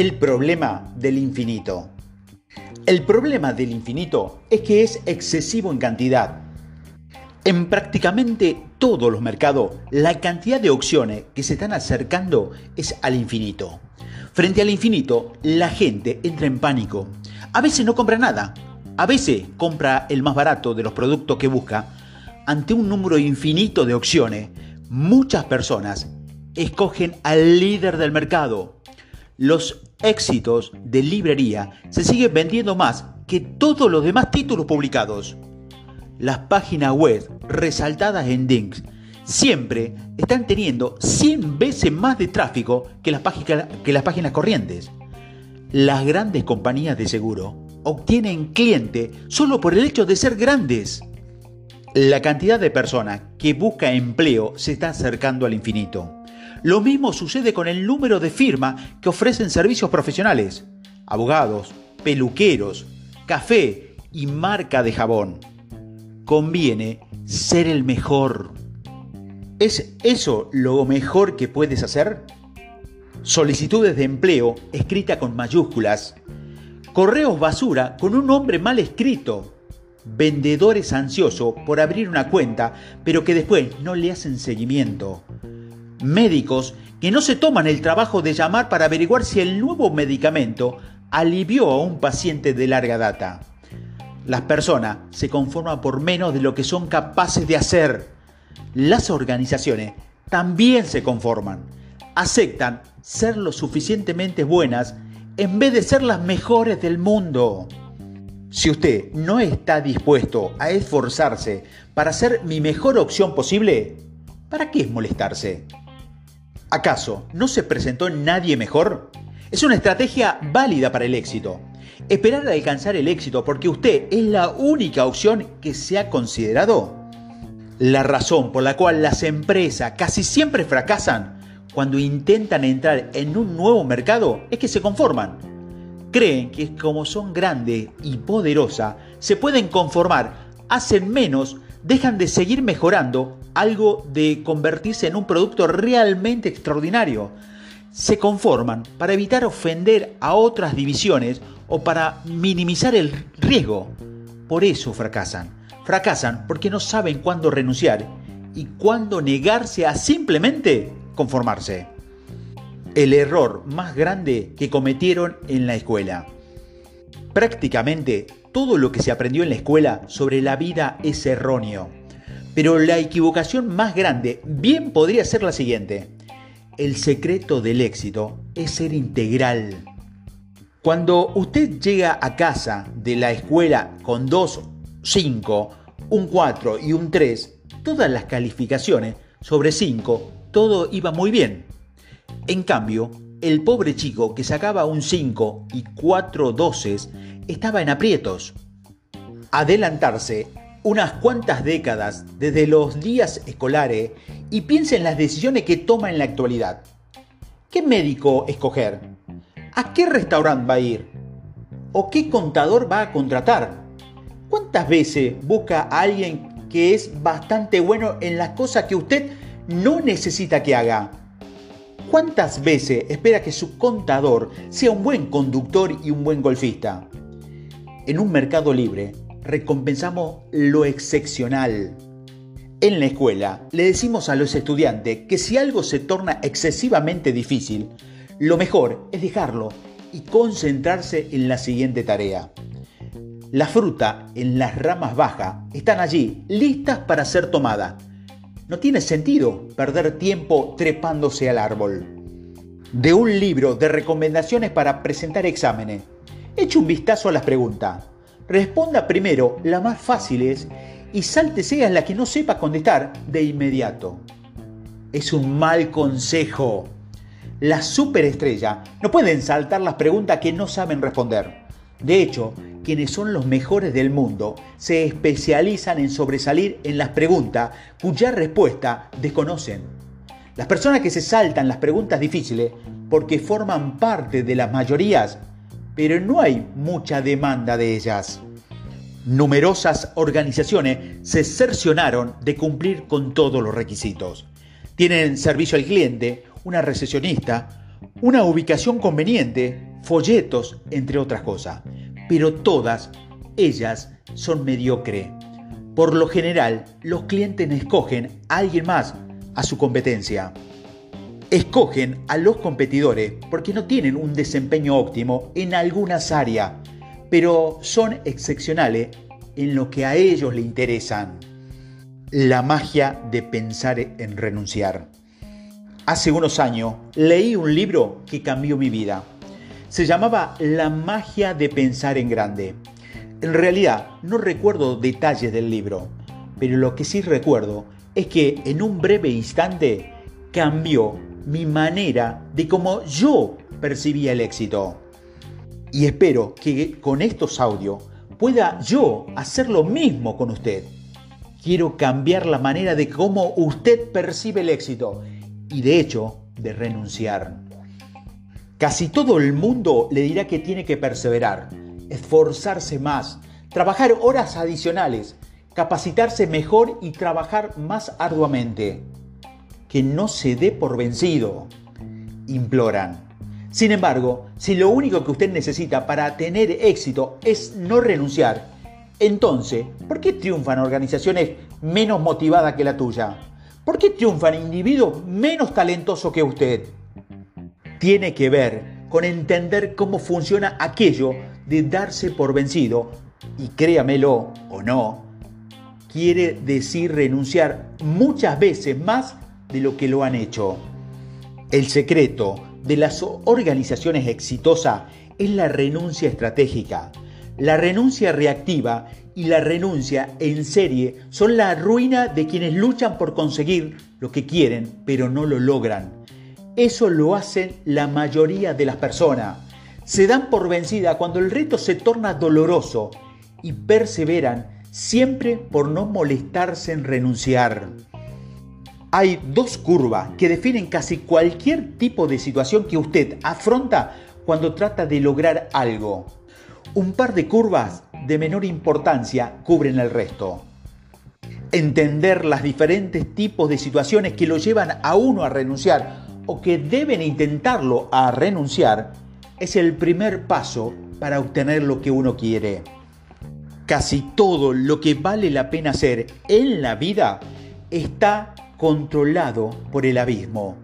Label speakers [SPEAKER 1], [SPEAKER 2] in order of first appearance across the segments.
[SPEAKER 1] El problema del infinito. El problema del infinito es que es excesivo en cantidad. En prácticamente todos los mercados, la cantidad de opciones que se están acercando es al infinito. Frente al infinito, la gente entra en pánico. A veces no compra nada. A veces compra el más barato de los productos que busca. Ante un número infinito de opciones, muchas personas escogen al líder del mercado, los éxitos de librería se siguen vendiendo más que todos los demás títulos publicados. Las páginas web resaltadas en Dinks siempre están teniendo 100 veces más de tráfico que las, páginas, que las páginas corrientes. Las grandes compañías de seguro obtienen cliente solo por el hecho de ser grandes. La cantidad de personas que busca empleo se está acercando al infinito. Lo mismo sucede con el número de firmas que ofrecen servicios profesionales, abogados, peluqueros, café y marca de jabón. Conviene ser el mejor. ¿Es eso lo mejor que puedes hacer? Solicitudes de empleo escrita con mayúsculas. Correos basura con un nombre mal escrito. Vendedores ansiosos por abrir una cuenta, pero que después no le hacen seguimiento médicos que no se toman el trabajo de llamar para averiguar si el nuevo medicamento alivió a un paciente de larga data. Las personas se conforman por menos de lo que son capaces de hacer. Las organizaciones también se conforman. Aceptan ser lo suficientemente buenas en vez de ser las mejores del mundo. Si usted no está dispuesto a esforzarse para ser mi mejor opción posible, ¿para qué molestarse? ¿Acaso no se presentó nadie mejor? Es una estrategia válida para el éxito. Esperar a alcanzar el éxito porque usted es la única opción que se ha considerado. La razón por la cual las empresas casi siempre fracasan cuando intentan entrar en un nuevo mercado es que se conforman. Creen que como son grandes y poderosas, se pueden conformar, hacen menos, dejan de seguir mejorando algo de convertirse en un producto realmente extraordinario. Se conforman para evitar ofender a otras divisiones o para minimizar el riesgo. Por eso fracasan. Fracasan porque no saben cuándo renunciar y cuándo negarse a simplemente conformarse. El error más grande que cometieron en la escuela. Prácticamente todo lo que se aprendió en la escuela sobre la vida es erróneo. Pero la equivocación más grande bien podría ser la siguiente. El secreto del éxito es ser integral. Cuando usted llega a casa de la escuela con dos 5, un 4 y un 3, todas las calificaciones sobre 5, todo iba muy bien. En cambio, el pobre chico que sacaba un 5 y 4 doces estaba en aprietos. Adelantarse unas cuantas décadas desde los días escolares y piense en las decisiones que toma en la actualidad. ¿Qué médico escoger? ¿A qué restaurante va a ir? ¿O qué contador va a contratar? ¿Cuántas veces busca a alguien que es bastante bueno en las cosas que usted no necesita que haga? ¿Cuántas veces espera que su contador sea un buen conductor y un buen golfista? En un mercado libre, recompensamos lo excepcional. En la escuela le decimos a los estudiantes que si algo se torna excesivamente difícil, lo mejor es dejarlo y concentrarse en la siguiente tarea. La fruta en las ramas bajas están allí, listas para ser tomada. No tiene sentido perder tiempo trepándose al árbol. De un libro de recomendaciones para presentar exámenes, eche un vistazo a las preguntas. Responda primero las más fáciles y sáltese a la que no sepa contestar de inmediato. Es un mal consejo. Las superestrellas no pueden saltar las preguntas que no saben responder. De hecho, quienes son los mejores del mundo se especializan en sobresalir en las preguntas cuya respuesta desconocen. Las personas que se saltan las preguntas difíciles porque forman parte de las mayorías pero no hay mucha demanda de ellas. Numerosas organizaciones se cercionaron de cumplir con todos los requisitos. Tienen servicio al cliente, una recesionista, una ubicación conveniente, folletos, entre otras cosas. Pero todas ellas son mediocre. Por lo general, los clientes escogen a alguien más, a su competencia. Escogen a los competidores porque no tienen un desempeño óptimo en algunas áreas, pero son excepcionales en lo que a ellos le interesan. La magia de pensar en renunciar. Hace unos años leí un libro que cambió mi vida. Se llamaba La magia de pensar en grande. En realidad no recuerdo detalles del libro, pero lo que sí recuerdo es que en un breve instante cambió mi manera de cómo yo percibía el éxito. Y espero que con estos audios pueda yo hacer lo mismo con usted. Quiero cambiar la manera de cómo usted percibe el éxito y de hecho de renunciar. Casi todo el mundo le dirá que tiene que perseverar, esforzarse más, trabajar horas adicionales, capacitarse mejor y trabajar más arduamente. Que no se dé por vencido, imploran. Sin embargo, si lo único que usted necesita para tener éxito es no renunciar, entonces, ¿por qué triunfan organizaciones menos motivadas que la tuya? ¿Por qué triunfan individuos menos talentosos que usted? Tiene que ver con entender cómo funciona aquello de darse por vencido, y créamelo o no, quiere decir renunciar muchas veces más de lo que lo han hecho. El secreto de las organizaciones exitosas es la renuncia estratégica. La renuncia reactiva y la renuncia en serie son la ruina de quienes luchan por conseguir lo que quieren pero no lo logran. Eso lo hacen la mayoría de las personas. Se dan por vencida cuando el reto se torna doloroso y perseveran siempre por no molestarse en renunciar. Hay dos curvas que definen casi cualquier tipo de situación que usted afronta cuando trata de lograr algo. Un par de curvas de menor importancia cubren el resto. Entender los diferentes tipos de situaciones que lo llevan a uno a renunciar o que deben intentarlo a renunciar es el primer paso para obtener lo que uno quiere. Casi todo lo que vale la pena hacer en la vida está controlado por el abismo.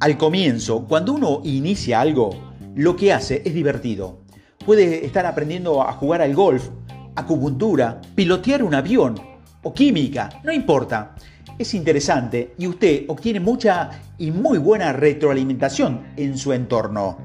[SPEAKER 1] Al comienzo, cuando uno inicia algo, lo que hace es divertido. Puede estar aprendiendo a jugar al golf, acupuntura, pilotear un avión o química, no importa. Es interesante y usted obtiene mucha y muy buena retroalimentación en su entorno.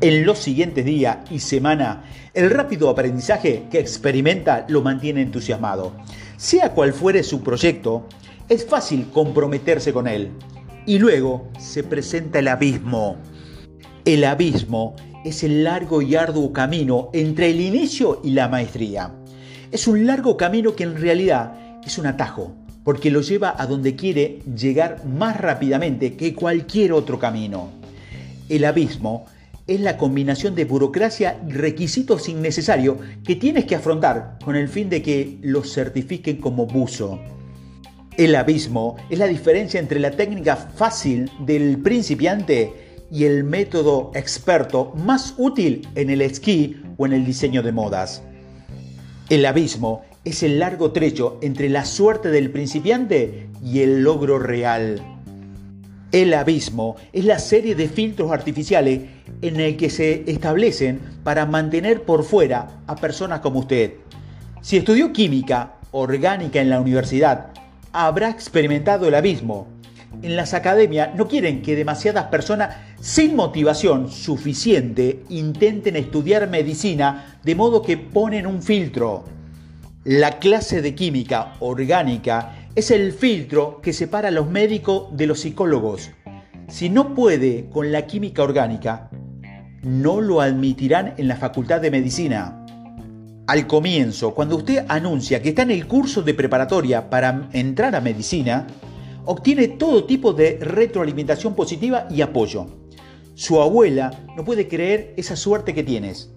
[SPEAKER 1] En los siguientes días y semanas, el rápido aprendizaje que experimenta lo mantiene entusiasmado. Sea cual fuere su proyecto, es fácil comprometerse con él. Y luego se presenta el abismo. El abismo es el largo y arduo camino entre el inicio y la maestría. Es un largo camino que en realidad es un atajo, porque lo lleva a donde quiere llegar más rápidamente que cualquier otro camino. El abismo es la combinación de burocracia y requisitos innecesarios que tienes que afrontar con el fin de que los certifiquen como buzo. El abismo es la diferencia entre la técnica fácil del principiante y el método experto más útil en el esquí o en el diseño de modas. El abismo es el largo trecho entre la suerte del principiante y el logro real. El abismo es la serie de filtros artificiales en el que se establecen para mantener por fuera a personas como usted. Si estudió química orgánica en la universidad, habrá experimentado el abismo. En las academias no quieren que demasiadas personas sin motivación suficiente intenten estudiar medicina de modo que ponen un filtro. La clase de química orgánica es el filtro que separa a los médicos de los psicólogos. Si no puede con la química orgánica, no lo admitirán en la Facultad de Medicina. Al comienzo, cuando usted anuncia que está en el curso de preparatoria para entrar a medicina, obtiene todo tipo de retroalimentación positiva y apoyo. Su abuela no puede creer esa suerte que tienes.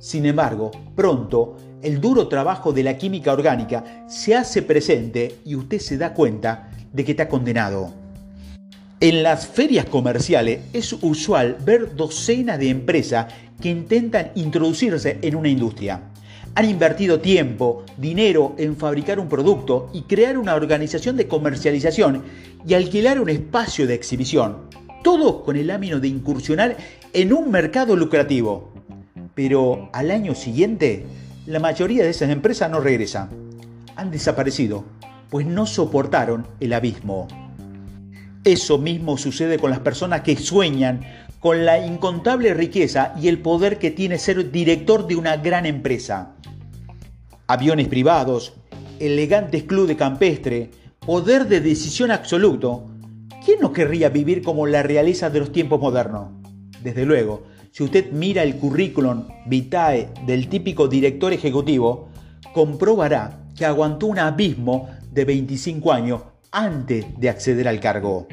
[SPEAKER 1] Sin embargo, pronto el duro trabajo de la química orgánica se hace presente y usted se da cuenta de que está condenado. En las ferias comerciales es usual ver docenas de empresas que intentan introducirse en una industria. Han invertido tiempo, dinero en fabricar un producto y crear una organización de comercialización y alquilar un espacio de exhibición. Todo con el ánimo de incursionar en un mercado lucrativo. Pero al año siguiente, la mayoría de esas empresas no regresan. Han desaparecido, pues no soportaron el abismo. Eso mismo sucede con las personas que sueñan con la incontable riqueza y el poder que tiene ser director de una gran empresa. Aviones privados, elegantes club de campestre, poder de decisión absoluto. ¿Quién no querría vivir como la realeza de los tiempos modernos? Desde luego, si usted mira el currículum vitae del típico director ejecutivo, comprobará que aguantó un abismo de 25 años antes de acceder al cargo.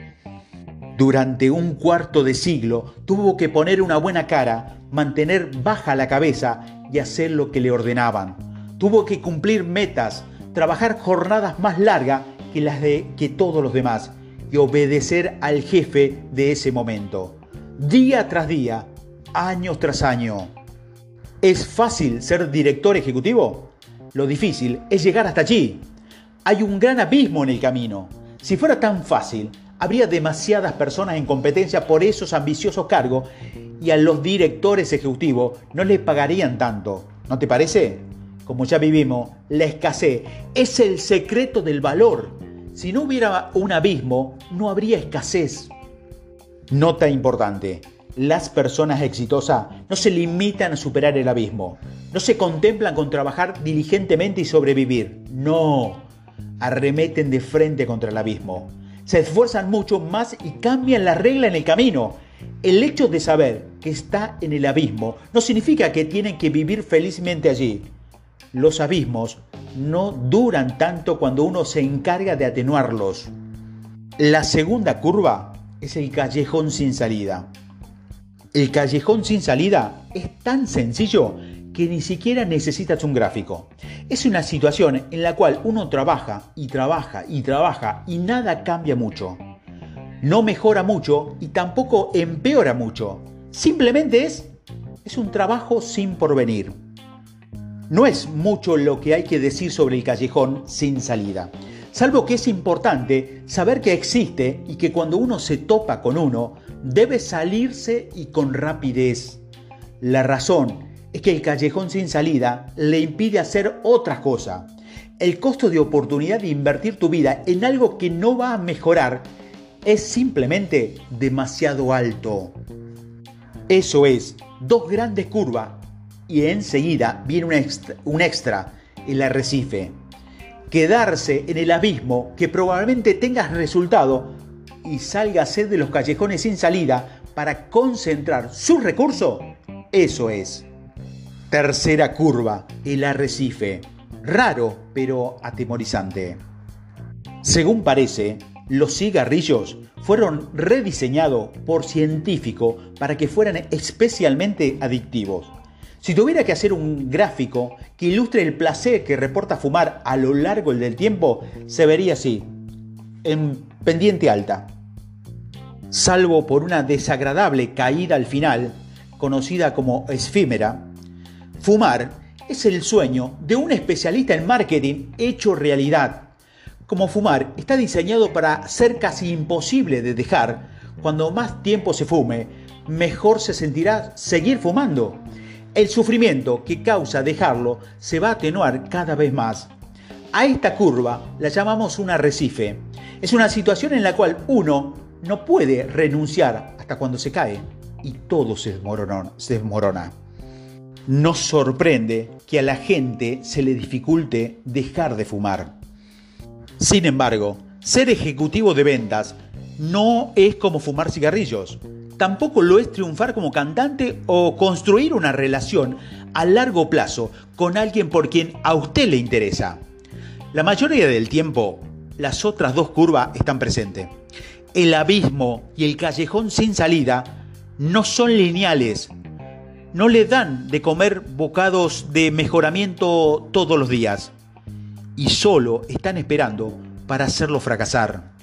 [SPEAKER 1] Durante un cuarto de siglo tuvo que poner una buena cara, mantener baja la cabeza y hacer lo que le ordenaban. Tuvo que cumplir metas, trabajar jornadas más largas que las de que todos los demás y obedecer al jefe de ese momento. Día tras día, años tras año. ¿Es fácil ser director ejecutivo? Lo difícil es llegar hasta allí. Hay un gran abismo en el camino. Si fuera tan fácil, habría demasiadas personas en competencia por esos ambiciosos cargos y a los directores ejecutivos no les pagarían tanto. ¿No te parece? Como ya vivimos, la escasez es el secreto del valor. Si no hubiera un abismo, no habría escasez. Nota importante. Las personas exitosas no se limitan a superar el abismo. No se contemplan con trabajar diligentemente y sobrevivir. No arremeten de frente contra el abismo. Se esfuerzan mucho más y cambian la regla en el camino. El hecho de saber que está en el abismo no significa que tienen que vivir felizmente allí. Los abismos no duran tanto cuando uno se encarga de atenuarlos. La segunda curva es el callejón sin salida. El callejón sin salida es tan sencillo que ni siquiera necesitas un gráfico. Es una situación en la cual uno trabaja y trabaja y trabaja y nada cambia mucho. No mejora mucho y tampoco empeora mucho. Simplemente es, es un trabajo sin porvenir. No es mucho lo que hay que decir sobre el callejón sin salida, salvo que es importante saber que existe y que cuando uno se topa con uno, debe salirse y con rapidez. La razón es que el callejón sin salida le impide hacer otras cosas. El costo de oportunidad de invertir tu vida en algo que no va a mejorar es simplemente demasiado alto. Eso es, dos grandes curvas y enseguida viene un extra, un el arrecife. Quedarse en el abismo que probablemente tengas resultado y sálgase de los callejones sin salida para concentrar sus recursos, eso es. Tercera curva, el arrecife. Raro, pero atemorizante. Según parece, los cigarrillos fueron rediseñados por científicos para que fueran especialmente adictivos. Si tuviera que hacer un gráfico que ilustre el placer que reporta fumar a lo largo del tiempo, se vería así, en pendiente alta. Salvo por una desagradable caída al final, conocida como efímera, Fumar es el sueño de un especialista en marketing hecho realidad. Como fumar está diseñado para ser casi imposible de dejar, cuando más tiempo se fume, mejor se sentirá seguir fumando. El sufrimiento que causa dejarlo se va a atenuar cada vez más. A esta curva la llamamos un arrecife. Es una situación en la cual uno no puede renunciar hasta cuando se cae y todo se desmorona. Se. Nos sorprende que a la gente se le dificulte dejar de fumar. Sin embargo, ser ejecutivo de ventas no es como fumar cigarrillos. Tampoco lo es triunfar como cantante o construir una relación a largo plazo con alguien por quien a usted le interesa. La mayoría del tiempo, las otras dos curvas están presentes. El abismo y el callejón sin salida no son lineales, no le dan de comer bocados de mejoramiento todos los días y solo están esperando para hacerlo fracasar.